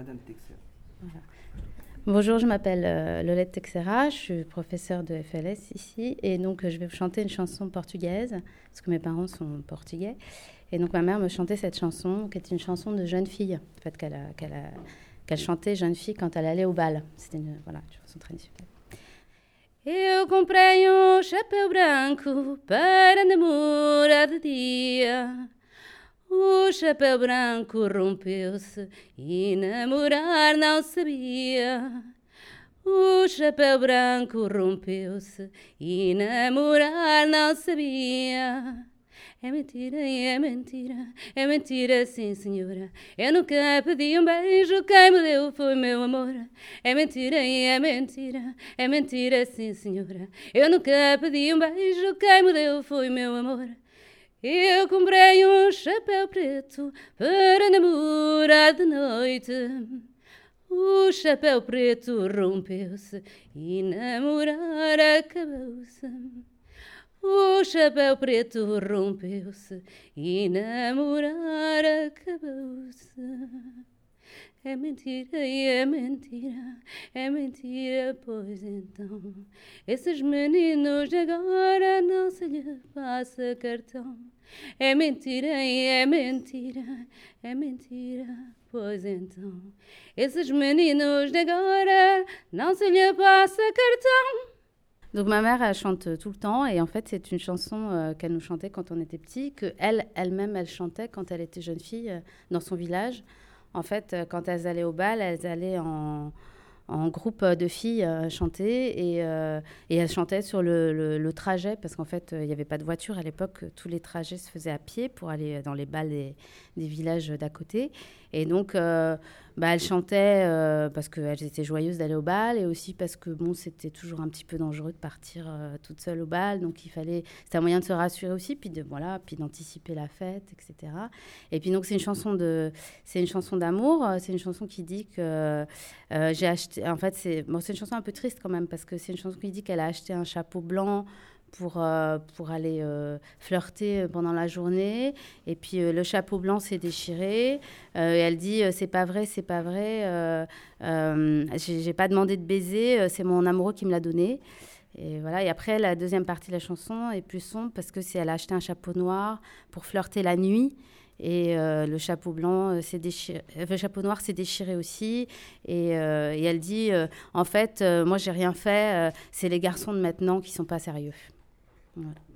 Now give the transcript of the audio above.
Madame Texera. Bonjour, je m'appelle euh, Lolette Texera, je suis professeure de FLS ici et donc euh, je vais vous chanter une chanson portugaise parce que mes parents sont portugais et donc ma mère me chantait cette chanson qui est une chanson de jeune fille en fait qu'elle qu'elle chantait jeune fille quand elle allait au bal. C'était une voilà une chanson traditionnelle. Eu comprei um chapéu branco para namorar de dia. O chapéu branco rompeu-se e namorar não sabia. O chapéu branco rompeu-se e namorar não sabia. É mentira, é mentira, é mentira, sim, senhora. Eu nunca pedi um beijo, quem me deu foi meu amor. É mentira, é mentira, é mentira, sim, senhora. Eu nunca pedi um beijo, quem me deu foi meu amor. Eu comprei um chapéu preto para namorar de noite. O chapéu preto rompeu-se e namorar acabou-se. O chapéu preto rompeu-se e namorar acabou-se. É mentira e é mentira, é mentira, pois então. Esses meninos agora e passa cartão. Donc ma mère, chante tout le temps et en fait c'est une chanson euh, qu'elle nous chantait quand on était petit, que elle, elle-même, elle chantait quand elle était jeune fille euh, dans son village. En fait, euh, quand elles allaient au bal, elles allaient en, groupe de filles euh, chanter et, euh, et, sur le, trajet parce qu'en fait, il n'y avait pas de voiture à l'époque. Tous les trajets se faisaient à pied pour aller dans les bals des, des villages d'à côté. Et donc, bah, elles chantaient euh, parce qu'elles étaient joyeuses d'aller au bal et aussi parce que bon, c'était toujours un petit peu dangereux de partir euh, toute seule au bal. Donc, il fallait, c'était un moyen de se rassurer aussi, puis de voilà, puis d'anticiper la fête, etc. Et puis donc, c'est une chanson de, c'est une chanson d'amour. C'est une chanson qui dit que euh, j'ai acheté. En fait, c'est c'est une chanson un peu triste quand même parce que c'est une chanson qui dit qu'elle a acheté un chapeau blanc pour, euh, pour aller euh, flirter pendant la journée. Et puis euh, le chapeau blanc s'est déchiré. et elle dit C'est pas vrai, c'est pas vrai. J'ai pas demandé de baiser, c'est mon amoureux qui me l'a donné. Et voilà. Et après, la deuxième partie de la chanson est plus sombre parce que c'est elle a acheté un chapeau noir pour flirter la nuit. Et le chapeau blanc s'est déchiré, le chapeau noir s'est déchiré aussi. Et, et elle dit, en fait, moi j'ai rien fait. c'est les garçons de maintenant qui sont pas sérieux. Voilà.